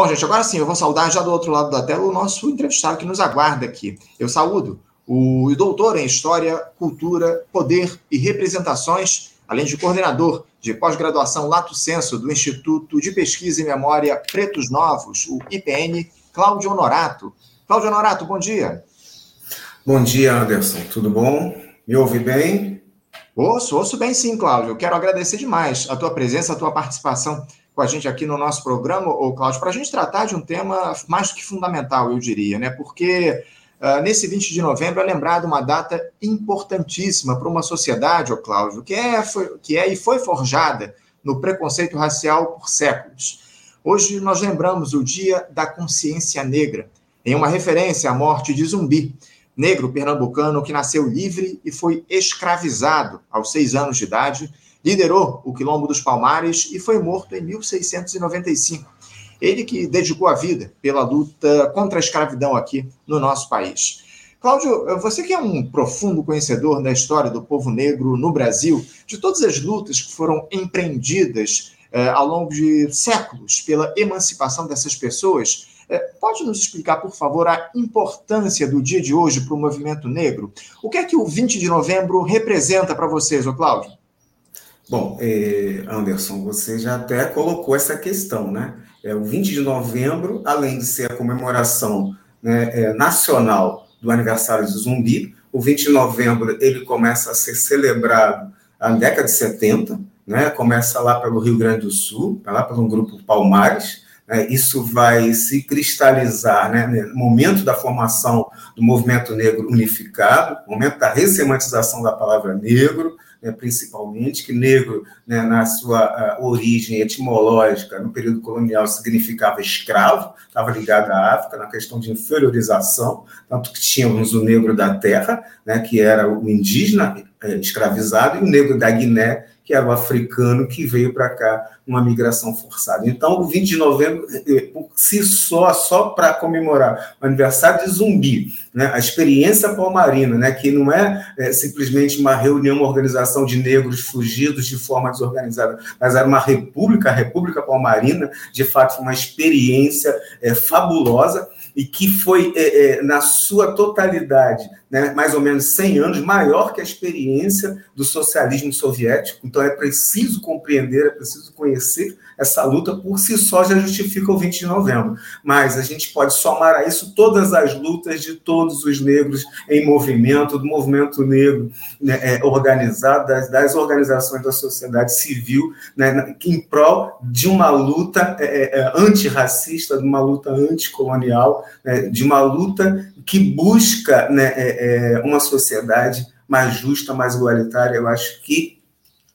Bom, gente, agora sim, eu vou saudar já do outro lado da tela o nosso entrevistado que nos aguarda aqui. Eu saúdo o doutor em História, Cultura, Poder e Representações, além de coordenador de pós-graduação Lato Senso do Instituto de Pesquisa e Memória Pretos Novos, o IPN, Cláudio Honorato. Cláudio Honorato, bom dia. Bom dia, Anderson. Tudo bom? Me ouve bem? Ouço, ouço bem sim, Cláudio. Eu quero agradecer demais a tua presença, a tua participação com a gente aqui no nosso programa, ô Cláudio, para a gente tratar de um tema mais que fundamental, eu diria, né? Porque uh, nesse 20 de novembro é lembrado uma data importantíssima para uma sociedade, ô Cláudio, que é, foi, que é e foi forjada no preconceito racial por séculos. Hoje nós lembramos o Dia da Consciência Negra, em uma referência à morte de Zumbi, negro pernambucano que nasceu livre e foi escravizado aos seis anos de idade liderou o Quilombo dos Palmares e foi morto em 1695. Ele que dedicou a vida pela luta contra a escravidão aqui no nosso país. Cláudio, você que é um profundo conhecedor da história do povo negro no Brasil, de todas as lutas que foram empreendidas eh, ao longo de séculos pela emancipação dessas pessoas, eh, pode nos explicar, por favor, a importância do dia de hoje para o movimento negro? O que é que o 20 de novembro representa para vocês, ô Cláudio? Bom, é, Anderson, você já até colocou essa questão, né? É, o 20 de novembro, além de ser a comemoração né, é, nacional do aniversário de Zumbi, o 20 de novembro ele começa a ser celebrado na década de 70, né? Começa lá pelo Rio Grande do Sul, lá pelo grupo Palmares, né? isso vai se cristalizar né, no momento da formação do movimento negro unificado, momento da ressemantização da palavra negro, né, principalmente, que negro, né, na sua uh, origem etimológica, no período colonial, significava escravo, estava ligado à África, na questão de inferiorização, tanto que tínhamos o negro da terra, né, que era o indígena eh, escravizado, e o negro da Guiné, que era o africano que veio para cá uma migração forçada. Então, o 20 de novembro, eh, por si só, só para comemorar o aniversário de Zumbi, né, a experiência palmarina, né, que não é, é, simplesmente uma reunião, uma organização de negros fugidos de forma desorganizada, mas era uma república, a República Palmarina, de fato, uma experiência é, fabulosa e que foi, é, é, na sua totalidade, né, mais ou menos 100 anos, maior que a experiência do socialismo soviético. Então, é preciso compreender, é preciso conhecer essa luta, por si só já justifica o 20 de novembro. Mas a gente pode somar a isso todas as lutas de todos os negros em movimento, do movimento negro né, é, organizado, das, das, organizações da sociedade civil, né, em prol de uma luta é, é, é antirracista, de uma luta anticolonial, né, de uma luta que busca né, é, é, uma sociedade mais justa, mais igualitária. Eu acho que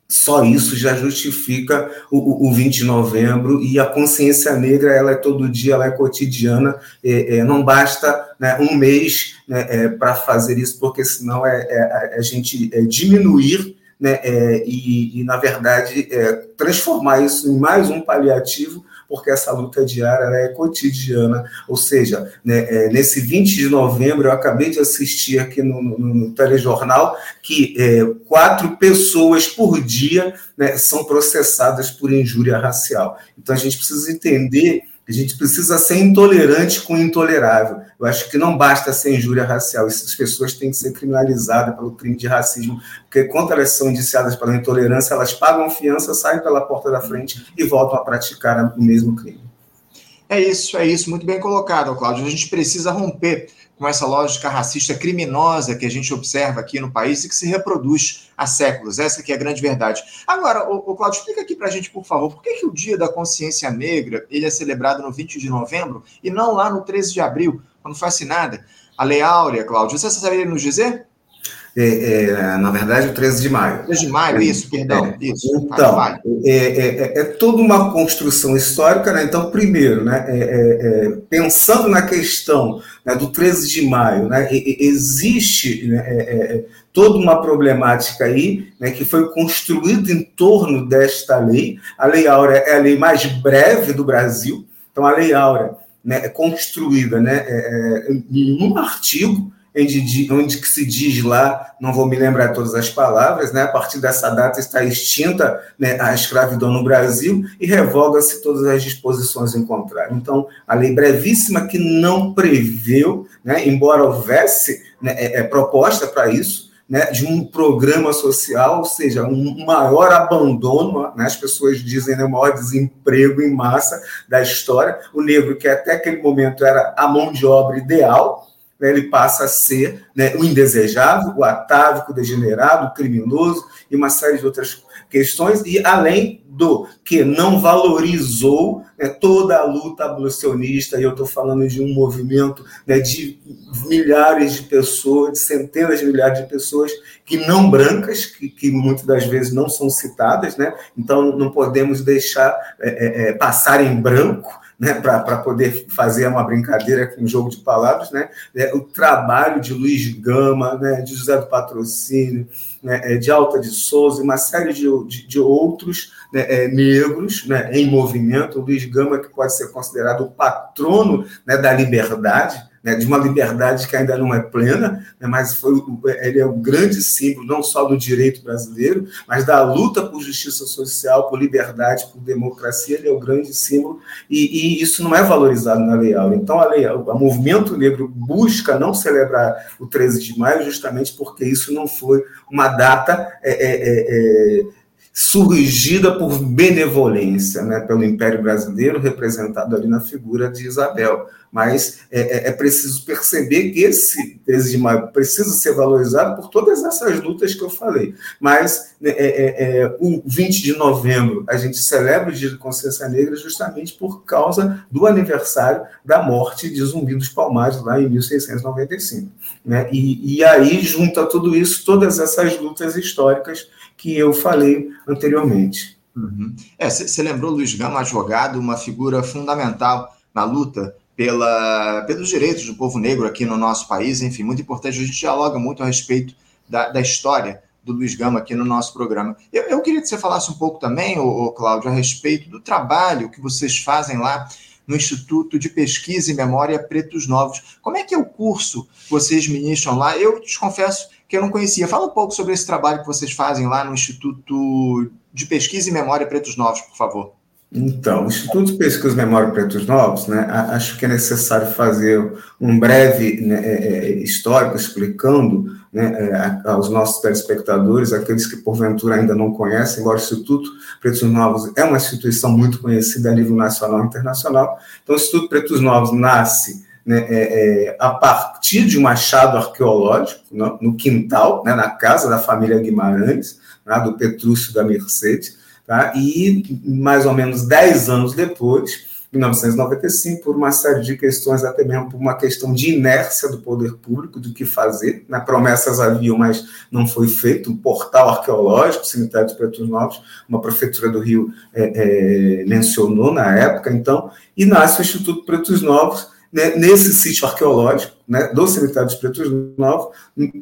só isso já justifica o, o 20 de novembro e a consciência negra ela é todo dia, ela é cotidiana, é, é, não basta né, um mês né, é, para fazer isso, porque senão é, é a gente é diminuir né, é, e, e, na verdade, transformar isso em mais um paliativo porque essa luta diária é cotidiana. Ou seja, né, é, nesse 20 de novembro, eu acabei de assistir aqui no, no, no telejornal que é, quatro pessoas por dia né, são processadas por injúria racial. Então a gente precisa entender a gente precisa ser intolerante com o intolerável. Eu acho que não basta ser injúria racial, essas pessoas têm que ser criminalizadas pelo crime de racismo, porque quando elas são indiciadas pela intolerância, elas pagam fiança, saem pela porta da frente e voltam a praticar o mesmo crime. É isso, é isso, muito bem colocado, Cláudio. A gente precisa romper com essa lógica racista criminosa que a gente observa aqui no país e que se reproduz há séculos. Essa que é a grande verdade. Agora, o, o Claudio, explica aqui para a gente, por favor, por que, que o Dia da Consciência Negra ele é celebrado no 20 de novembro e não lá no 13 de abril, quando foi assinada a Lei Áurea, Cláudio? Você saberia nos dizer? É, é, na verdade, o 13 de maio. 13 de maio, isso, perdão. É, isso, então, é, é, é, toda uma construção histórica, né? Então, primeiro, né, pensando na questão né, do 13 de maio, né, existe né, toda uma problemática aí né, que foi construída em torno desta lei. A Lei Áurea é a lei mais breve do Brasil. Então, a Lei Áurea né, é construída né, em um artigo, onde, onde que se diz lá, não vou me lembrar todas as palavras, né, a partir dessa data está extinta né, a escravidão no Brasil e revoga-se todas as disposições em contrário. Então, a lei brevíssima que não preveu, né, embora houvesse né, é, é, proposta para isso, né, de um programa social, ou seja, um maior abandono, né, as pessoas dizem, né, o maior desemprego em massa da história. O negro, que até aquele momento era a mão de obra ideal, né, ele passa a ser né, o indesejável, o atávico, o degenerado, o criminoso e uma série de outras questões, e além do que não valorizou né, toda a luta abolicionista, e eu estou falando de um movimento né, de milhares de pessoas, de centenas de milhares de pessoas que não brancas, que, que muitas das vezes não são citadas, né? então não podemos deixar é, é, é passar em branco né, para poder fazer uma brincadeira com um jogo de palavras, né, é, o trabalho de Luiz Gama, né, de José do Patrocínio, né, é, de Alta de Souza, uma série de, de, de outros né, é, negros né, em movimento. O Luiz Gama, que pode ser considerado o patrono né, da liberdade, né, de uma liberdade que ainda não é plena, né, mas foi, ele é um grande símbolo não só do direito brasileiro, mas da luta por justiça social, por liberdade, por democracia, ele é o grande símbolo, e, e isso não é valorizado na Lei Áurea. Então, a Lei o movimento negro busca não celebrar o 13 de maio justamente porque isso não foi uma data... É, é, é, é surgida por benevolência, né, pelo Império Brasileiro, representado ali na figura de Isabel. Mas é, é, é preciso perceber que esse 13 de maio precisa ser valorizado por todas essas lutas que eu falei. Mas né, é, é, é, o 20 de novembro a gente celebra o Dia de Consciência Negra justamente por causa do aniversário da morte de Zumbi dos Palmares, lá em 1695. Né? E, e aí junta tudo isso, todas essas lutas históricas que eu falei anteriormente. Uhum. É, você lembrou Luiz Gama, advogado, uma figura fundamental na luta pela, pelos direitos do povo negro aqui no nosso país, enfim, muito importante. A gente dialoga muito a respeito da, da história do Luiz Gama aqui no nosso programa. Eu, eu queria que você falasse um pouco também, ô, Cláudio, a respeito do trabalho que vocês fazem lá no Instituto de Pesquisa e Memória Pretos Novos. Como é que é o curso que vocês ministram lá? Eu te confesso que eu não conhecia. Fala um pouco sobre esse trabalho que vocês fazem lá no Instituto de Pesquisa e Memória Pretos Novos, por favor. Então, o Instituto de Pesquisa Memória Pretos Novos, né, acho que é necessário fazer um breve né, é, é, histórico explicando né, é, aos nossos telespectadores, aqueles que porventura ainda não conhecem, embora o Instituto Pretos Novos é uma instituição muito conhecida a nível nacional e internacional. Então, o Instituto Pretos Novos nasce né, é, é, a partir de um achado arqueológico no, né, no quintal, né, na casa da família Guimarães, né, do Petrúcio da Mercedes, tá? e mais ou menos dez anos depois, 1995, por uma série de questões, até mesmo por uma questão de inércia do poder público, do que fazer. Né? Promessas haviam, mas não foi feito. Um portal arqueológico, Cemitério dos Pretos Novos, uma prefeitura do Rio é, é, mencionou na época, então, e nasce o Instituto Pretos Novos, né, nesse sítio arqueológico né, do cemitério dos Pretos Novos,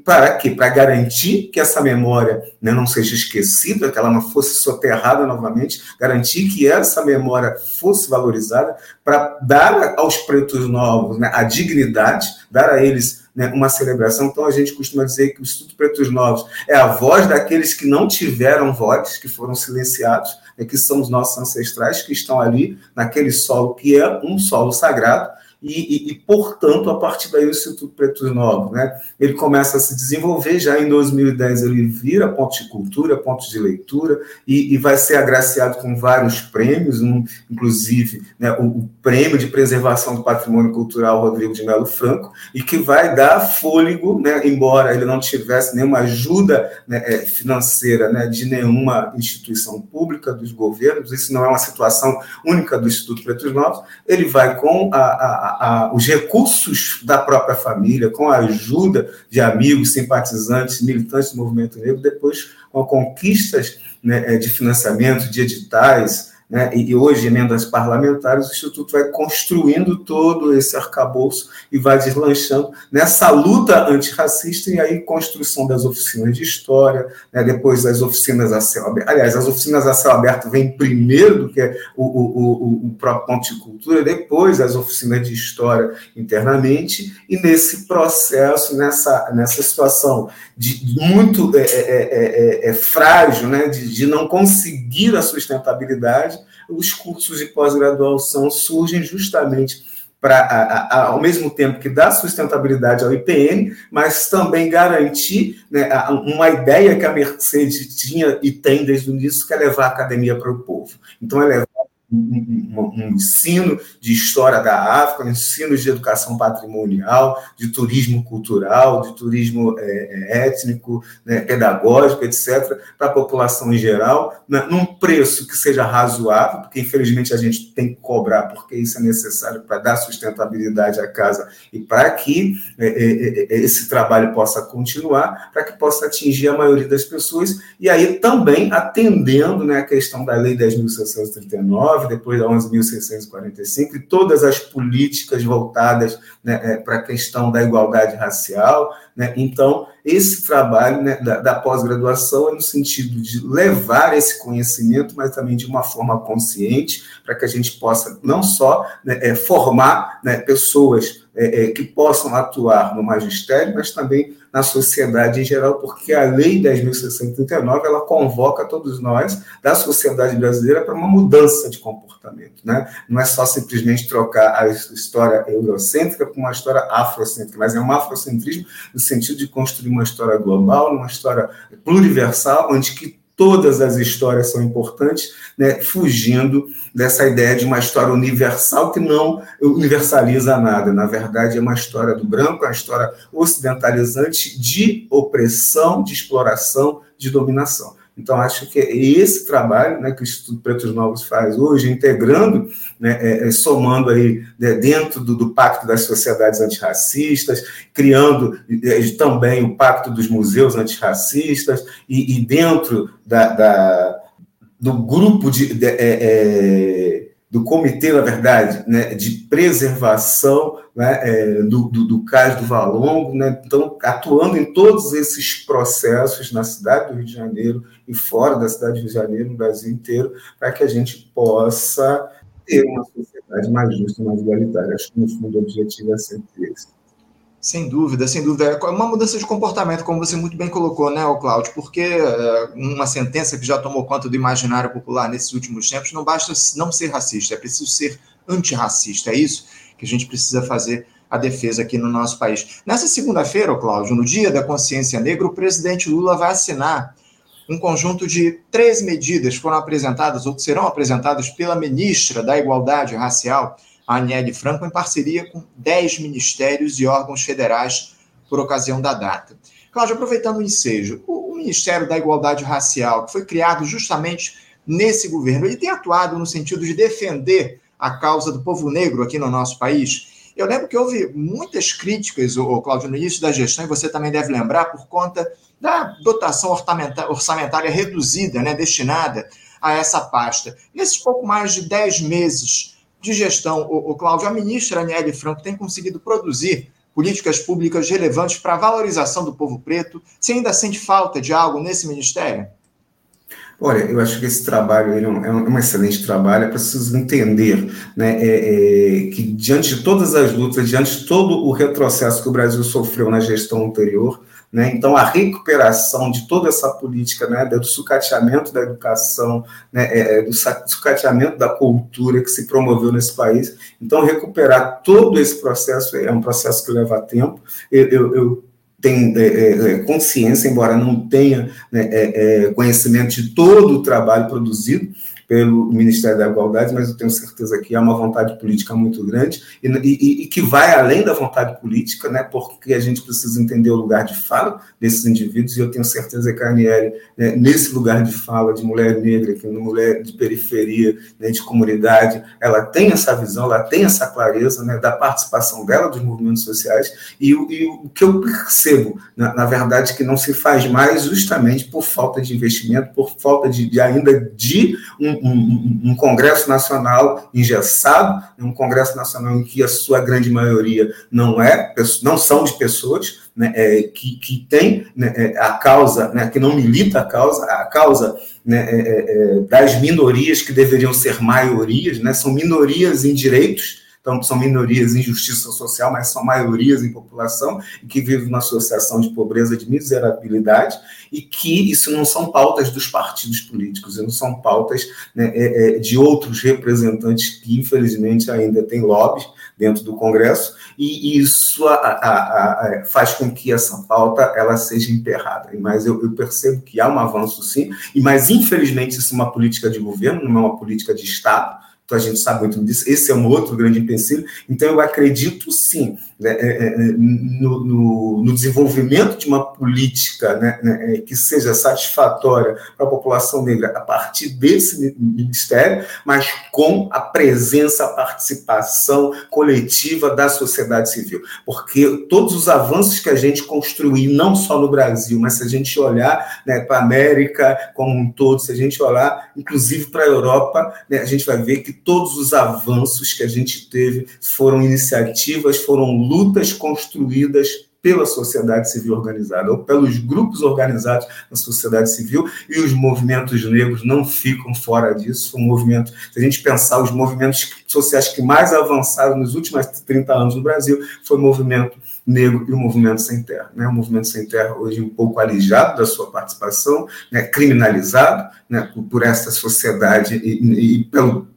para quê? Para garantir que essa memória né, não seja esquecida, que ela não fosse soterrada novamente, garantir que essa memória fosse valorizada, para dar aos Pretos Novos né, a dignidade, dar a eles né, uma celebração. Então, a gente costuma dizer que o Instituto Pretos Novos é a voz daqueles que não tiveram voz, que foram silenciados, né, que são os nossos ancestrais, que estão ali naquele solo que é um solo sagrado, e, e, e, portanto, a partir daí o Instituto Pretos Novos, né, ele começa a se desenvolver, já em 2010 ele vira ponto de cultura, ponto de leitura, e, e vai ser agraciado com vários prêmios, um, inclusive né, o, o, Prêmio de Preservação do Patrimônio Cultural Rodrigo de Melo Franco, e que vai dar fôlego, né, embora ele não tivesse nenhuma ajuda né, é, financeira né, de nenhuma instituição pública, dos governos, isso não é uma situação única do Instituto Pretos Novos, ele vai com a, a a, os recursos da própria família, com a ajuda de amigos, simpatizantes, militantes do movimento negro, depois com conquistas né, é, de financiamento, de editais, né, e hoje emendas parlamentares, o Instituto vai construindo todo esse arcabouço e vai deslanchando nessa luta antirracista e aí construção das oficinas de história, né, depois as oficinas a céu aberto. Aliás, as oficinas a céu aberto vêm primeiro do que o, o, o, o próprio ponto de cultura, depois as oficinas de história internamente, e nesse processo, nessa, nessa situação de muito é, é, é, é frágil, né, de, de não conseguir a sustentabilidade, os cursos de pós-graduação surgem justamente para, ao mesmo tempo que dá sustentabilidade ao IPN, mas também garantir né, uma ideia que a Mercedes tinha e tem desde o início, que é levar a academia para o povo. Então, é levar um, um, ensino de história da África, um ensino de educação patrimonial, de turismo cultural, de turismo é, é, étnico, né, pedagógico, etc., para a população em geral, né, num preço que seja razoável, porque infelizmente a gente tem que cobrar, porque isso é necessário para dar sustentabilidade à casa e para que é, é, é, esse trabalho possa continuar, para que possa atingir a maioria das pessoas, e aí também atendendo né, a questão da Lei 10.639, depois da 11.645, e todas as políticas voltadas né, é, para a questão da igualdade racial. Né? Então, esse trabalho né, da, da pós-graduação é no sentido de levar esse conhecimento, mas também de uma forma consciente, para que a gente possa não só né, é, formar né, pessoas é, é, que possam atuar no magistério, mas também na sociedade em geral, porque a Lei 10.639 ela convoca todos nós da sociedade brasileira para uma mudança de comportamento. Né? Não é só simplesmente trocar a história eurocêntrica por uma história afrocêntrica, mas é um afrocentrismo no sentido de construir uma história global, uma história pluriversal, onde que todas as histórias são importantes, né, fugindo dessa ideia de uma história universal que não universaliza nada. Na verdade, é uma história do branco, é uma história ocidentalizante de opressão, de exploração, de dominação. Então, acho que é esse trabalho né, que o Instituto Pretos Novos faz hoje, integrando, né, é, é, somando aí né, dentro do, do, Pacto das Sociedades Antirracistas, criando é, também o Pacto dos Museus Antirracistas, e, e dentro da, da, do grupo de, de é, do comitê, na verdade, né, de preservação né, é, do, do, do Cais do Valongo, né, então atuando em todos esses processos na cidade do Rio de Janeiro e fora da cidade do Rio de Janeiro, no Brasil inteiro, para que a gente possa ter uma sociedade mais justa, mais igualitária. Acho que, no fundo, o objetivo é sempre esse. Sem dúvida, sem dúvida. É uma mudança de comportamento, como você muito bem colocou, né, Cláudio? Porque é, uma sentença que já tomou conta do imaginário popular nesses últimos tempos, não basta não ser racista, é preciso ser antirracista. É isso que a gente precisa fazer a defesa aqui no nosso país. Nessa segunda-feira, Cláudio, no Dia da Consciência Negra, o presidente Lula vai assinar um conjunto de três medidas que foram apresentadas ou que serão apresentadas pela ministra da Igualdade Racial, a Aniele Franco, em parceria com 10 ministérios e órgãos federais por ocasião da data. Cláudio, aproveitando o ensejo, o, Ministério da Igualdade Racial, que foi criado justamente nesse governo, ele tem atuado no sentido de defender a causa do povo negro aqui no nosso país. Eu lembro que houve muitas críticas, Cláudio, no início da gestão, e você também deve lembrar, por conta da dotação orçamentária reduzida, né, destinada a essa pasta. Nesses pouco mais de 10 meses de gestão, o, o Cláudio, a ministra Aniele Franco tem conseguido produzir políticas públicas relevantes para a valorização do povo preto? Você ainda sente falta de algo nesse ministério? Olha, eu acho que esse trabalho é, um, é um excelente trabalho. É preciso entender né, é, é, que, diante de todas as lutas, diante de todo o retrocesso que o Brasil sofreu na gestão anterior, né? Então, a recuperação de toda essa política né, do sucateamento da educação, né, é, é do sucateamento da cultura que se promoveu nesse país. Então, recuperar todo esse processo é um processo que leva tempo. eu, eu, eu tenho é, é, é, consciência, embora não tenha né, é, conhecimento de todo o trabalho produzido, pelo Ministério da Igualdade, mas eu tenho certeza que há uma vontade política muito grande e, e, e, que vai além da vontade política, né, porque a gente precisa entender o lugar de fala desses indivíduos, e eu tenho certeza que a Aniele, né, nesse lugar de fala de mulher negra, que mulher de periferia, né, de comunidade, ela tem essa visão, ela tem essa clareza né, da participação dela dos movimentos sociais, e, e o que eu percebo, na, na, verdade, que não se faz mais justamente por falta de investimento, por falta de, de ainda de um um, um, Congresso Nacional engessado, um Congresso Nacional em que a sua grande maioria não é, não são de pessoas, né, é, que, que tem né, é, a causa, né, que não milita a causa, a causa né, é, é, é das minorias que deveriam ser maiorias, né, são minorias em direitos, então são minorias em justiça social, mas são maiorias em população e que vivem numa associação de pobreza, de miserabilidade, e que isso não são pautas dos partidos políticos, não são pautas né, é, é, de outros representantes que, infelizmente, ainda têm lobby dentro do Congresso, e isso a, a, a, faz com que essa pauta ela seja emperrada. Mas eu, eu, percebo que há um avanço, sim, e mas, infelizmente, isso é uma política de governo, não é uma política de Estado, então a gente sabe muito disso. Esse é um outro grande empecilho. Então eu acredito sim né, é, é, é, no, no, no, desenvolvimento de uma política né, né, que seja satisfatória para a população negra a partir desse ministério, mas com a presença, a participação coletiva da sociedade civil. Porque todos os avanços que a gente construiu, não só no Brasil, mas se a gente olhar né, para a América como um todo, se a gente olhar inclusive para a Europa, né, a gente vai ver que todos os avanços que a gente teve foram iniciativas, foram lutas construídas pela sociedade civil organizada, ou pelos grupos organizados da sociedade civil, e os movimentos negros não ficam fora disso. Foi um movimento, se a gente pensar os movimentos sociais que mais avançaram nos últimos 30 anos no Brasil, foi o movimento negro e o movimento sem terra. Né? O movimento sem terra hoje um pouco alijado da sua participação, né? criminalizado né? por essa sociedade e, e pelo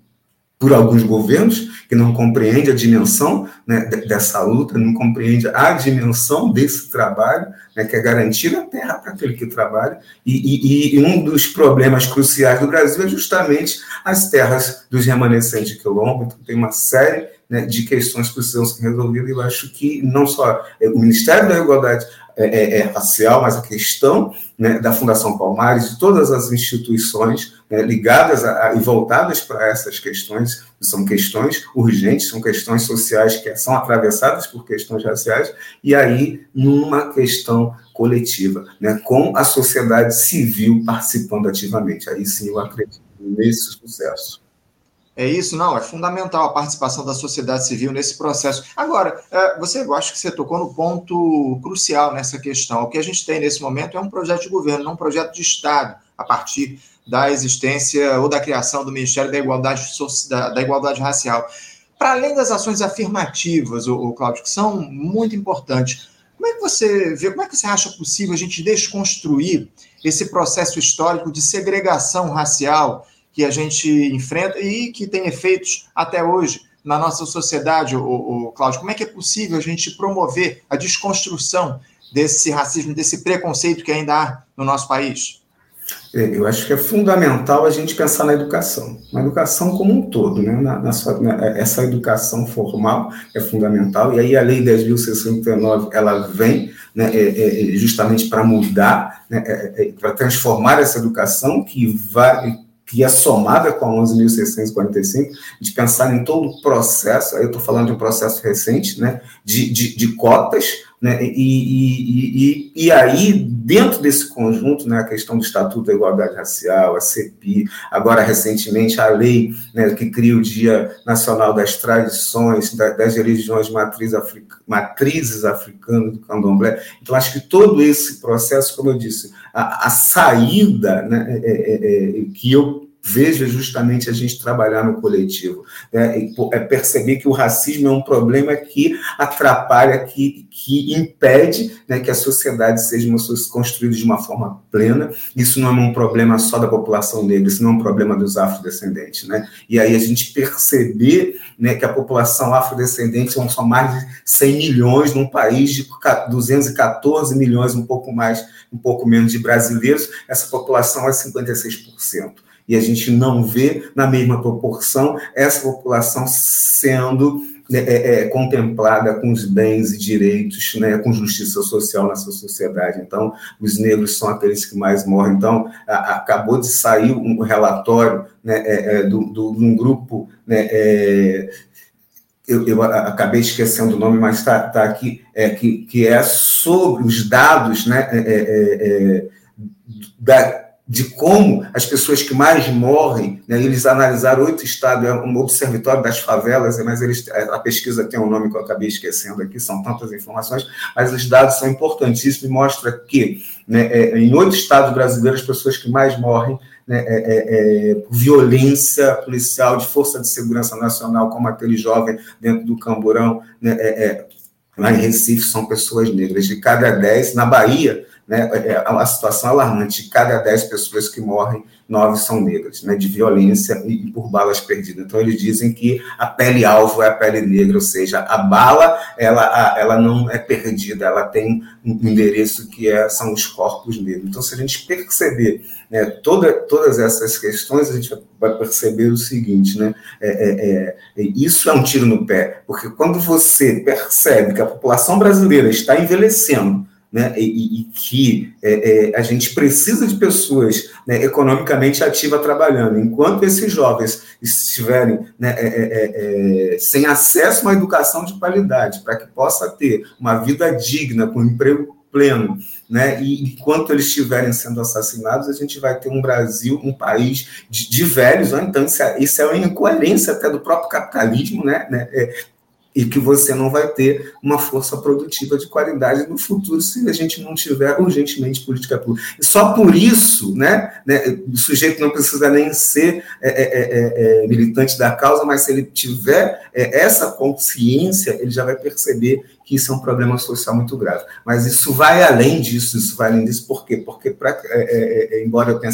por alguns governos que não compreendem a dimensão né, dessa luta, não compreendem a dimensão desse trabalho, né, que é garantir a terra para aquele que trabalha. E, e, e, um dos problemas cruciais do Brasil é justamente as terras dos remanescentes de quilombo. Então, tem uma série né, de questões que precisam ser resolvidas. E eu acho que não só o Ministério da Igualdade é, é, é racial, mas a questão né, da Fundação Palmares, de todas as instituições né, ligadas a, a, e voltadas para essas questões, são questões urgentes, são questões sociais que são atravessadas por questões raciais, e aí numa questão coletiva, né, com a sociedade civil participando ativamente. Aí sim eu acredito nesse sucesso. É isso, não, é fundamental a participação da sociedade civil nesse processo. Agora, é, você eu acho que você tocou no ponto crucial nessa questão. O que a gente tem nesse momento é um projeto de governo, não um projeto de Estado, a partir da existência ou da criação do Ministério da Igualdade, da, da Igualdade Racial. Para além das ações afirmativas, o Cláudio, que são muito importantes, como é que você vê, como é que você acha possível a gente desconstruir esse processo histórico de segregação racial? Que a gente enfrenta e que tem efeitos até hoje na nossa sociedade, o, o Cláudio. Como é que é possível a gente promover a desconstrução desse racismo, desse preconceito que ainda há no nosso país? É, eu acho que é fundamental a gente pensar na educação, na educação como um todo, né? Na, na sua, na, essa educação formal é fundamental, e aí a Lei 10.069, ela vem né, é, é, justamente para mudar, né, é, é para transformar essa educação que vai que é somada com a 11.645, de pensar em todo o processo, aí eu estou falando de um processo recente, né, de, de, de cotas, né, e, e, e, e, aí, dentro desse conjunto, né, a questão do Estatuto da Igualdade Racial, a CEPI, agora recentemente a lei né, que cria o Dia Nacional das Tradições, das religiões matriz matrizes africanas do candomblé. Então, acho que todo esse processo, como eu disse, a, a saída né, é, é, é, que eu veja justamente a gente trabalhar no coletivo. Né? É perceber que o racismo é um problema que atrapalha, que, que impede né, que a sociedade seja uma, construída de uma forma plena. Isso não é um problema só da população negra, isso não é um problema dos afrodescendentes. Né? E aí a gente perceber né, que a população afrodescendente são mais de 100 milhões num país de 214 milhões, um pouco mais, um pouco menos de brasileiros, essa população é 56% e a gente não vê na mesma proporção essa população sendo né, é, é, contemplada com os bens e direitos, né, com justiça social nessa sociedade. Então, os negros são aqueles que mais morrem. Então, a, acabou de sair um relatório né, é, é do, do, de um grupo. Né, é, eu, eu, acabei esquecendo o nome, mas está tá aqui, é, que, que é sobre os dados né, da, de como as pessoas que mais morrem, né, eles analisaram oito estados, é um observatório das favelas, mas eles, a pesquisa tem um nome que eu acabei esquecendo aqui, são tantas informações, mas os dados são importantíssimos e mostra que né, é, em oito estados brasileiros, as pessoas que mais morrem né, é, é, é, por violência policial, de força de segurança nacional, como aquele jovem dentro do Camburão, né, é, é, lá em Recife, são pessoas negras. De cada dez, na Bahia, né, é uma situação alarmante. De cada dez pessoas que morrem, nove são negras, né, de violência e, por balas perdidas. Então, eles dizem que a pele-alvo é a pele negra, ou seja, a bala ela, ela não é perdida, ela tem um endereço que é, são os corpos negros. Então, se a gente perceber né, toda, todas essas questões, a gente vai perceber o seguinte, né, é, é, é, isso é um tiro no pé, porque quando você percebe que a população brasileira está envelhecendo, né, e, e que é, é, a gente precisa de pessoas né, economicamente ativas trabalhando. Enquanto esses jovens estiverem né, é, é, é, sem acesso a uma educação de qualidade, para que possa ter uma vida digna, com emprego pleno, né? E enquanto eles estiverem sendo assassinados, a gente vai ter um Brasil, um país de, de velhos, né? então isso é, isso é uma incoerência até do próprio capitalismo, né? É, e que você não vai ter uma força produtiva de qualidade no futuro se a gente não tiver urgentemente política pública. E só por isso, né, né o sujeito não precisa nem ser é, é, é, é militante da causa, mas se ele tiver é, essa consciência, ele já vai perceber que isso é um problema social muito grave. Mas isso vai além disso, isso vai além disso, por quê? Porque, pra, é, embora eu tenha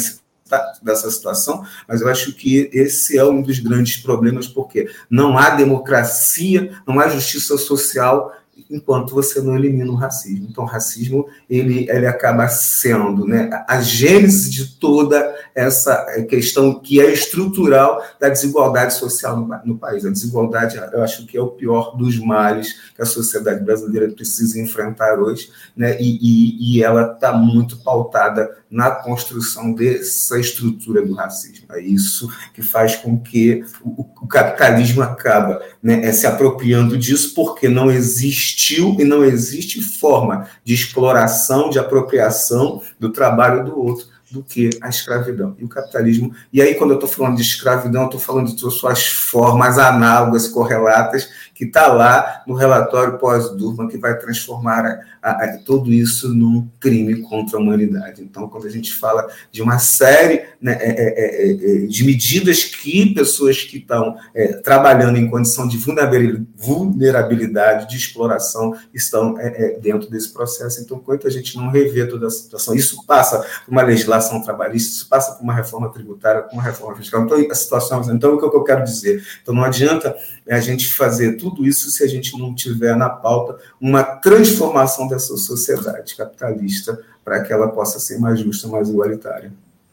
dessa situação, mas eu acho que esse é um dos grandes problemas, porque não há democracia, não há justiça social enquanto você não elimina o racismo. Então, o racismo ele, ele acaba sendo né, a gênese de toda essa questão que é estrutural da desigualdade social no, no, país. A desigualdade, eu acho que é o pior dos males que a sociedade brasileira precisa enfrentar hoje, né, e, e, e ela está muito pautada na construção dessa estrutura do racismo. É isso que faz com que o, o capitalismo acaba né, se apropriando disso, porque não existiu e não existe forma de exploração, de apropriação do trabalho do outro do que a escravidão. E o capitalismo. E aí, quando eu estou falando de escravidão, estou falando de suas formas análogas, correlatas, que está lá no relatório pós-Durban, que vai transformar a, a, tudo isso num crime contra a humanidade. Então, quando a gente fala de uma série né, é, é, é, é, é de medidas que pessoas que estão é, trabalhando em condição de vulnerabilidade, de exploração, estão dentro desse processo. Então, quanto a gente não rever toda a situação, isso passa por uma legislação trabalhista, isso passa por uma reforma tributária, por uma reforma fiscal. Então, a situação. Então, o que eu quero dizer? Então, não adianta a gente fazer tudo isso se a gente não tiver na pauta uma transformação dessa sociedade capitalista para que ela possa ser mais justa, mais igualitária.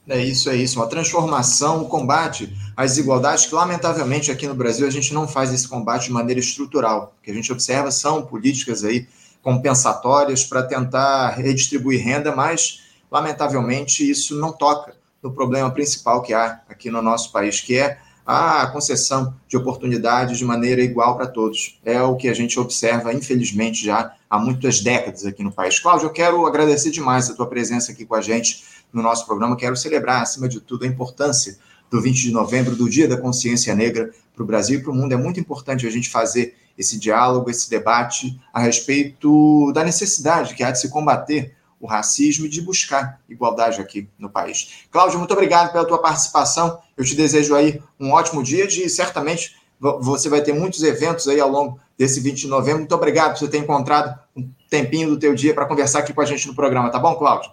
É isso, é isso. Uma transformação, o combate às desigualdades, que lamentavelmente aqui no Brasil a gente não faz esse combate de maneira estrutural. O que a gente observa são políticas aí compensatórias para tentar redistribuir renda, mas lamentavelmente isso não toca no problema principal que há aqui no nosso país, que é a concessão de oportunidades de maneira igual para todos. É o que a gente observa, infelizmente, já há muitas décadas aqui no país. Cláudio, eu quero agradecer demais a tua presença aqui com a gente no nosso programa. Quero celebrar, acima de tudo, a importância do 20 de novembro, do Dia da Consciência Negra para o Brasil e para o mundo. É muito importante a gente fazer esse diálogo, esse debate a respeito da necessidade que há de se combater o racismo e de buscar igualdade aqui no país. Cláudio, muito obrigado pela tua participação. Eu te desejo aí um ótimo dia de certamente você vai ter muitos eventos aí ao longo desse 20 de novembro. Muito obrigado por você ter encontrado um tempinho do teu dia para conversar aqui com a gente no programa, tá bom, Cláudio?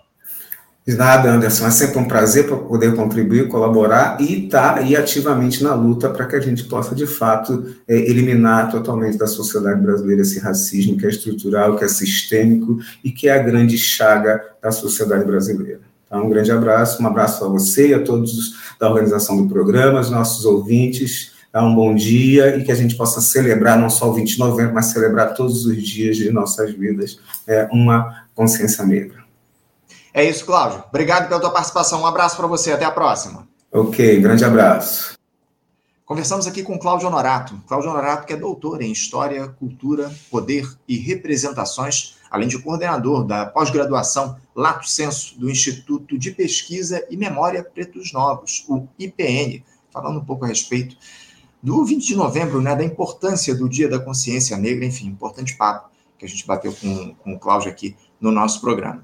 De nada, Anderson. É sempre um prazer poder contribuir, colaborar e estar tá aí ativamente na luta para que a gente possa, de fato, é, eliminar totalmente da sociedade brasileira esse racismo que é estrutural, que é sistêmico e que é a grande chaga da sociedade brasileira. Então, um grande abraço, um abraço a você e a todos da organização do programa, os nossos ouvintes. Um bom dia e que a gente possa celebrar não só o 20 de novembro, mas celebrar todos os dias de nossas vidas é, uma consciência negra. É isso, Cláudio. Obrigado pela tua participação. Um abraço para você. Até a próxima. Ok, grande abraço. Conversamos aqui com Cláudio Honorato. Cláudio Honorato, que é doutor em História, Cultura, Poder e Representações, além de coordenador da pós-graduação Lato Senso do Instituto de Pesquisa e Memória Pretos Novos, o IPN, falando um pouco a respeito do 20 de novembro, né, da importância do Dia da Consciência Negra, enfim, importante papo que a gente bateu com, com o Cláudio aqui no nosso programa.